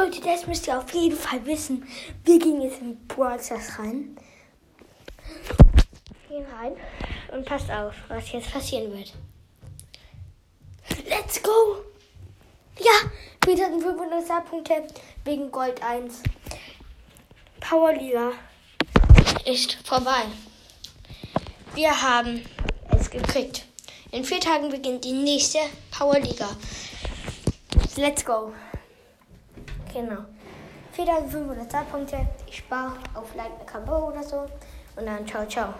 Leute, das müsst ihr auf jeden Fall wissen. Wir gehen jetzt in Stars rein. Gehen rein und passt auf, was jetzt passieren wird. Let's go! Ja, wir hatten 500 Startpunkte wegen Gold 1. Powerliga ist vorbei. Wir haben es gekriegt. In vier Tagen beginnt die nächste Powerliga. Let's go. Genau. 4500 Startpunkte. Ich spare auf Like Combo oder so. Und dann ciao, ciao.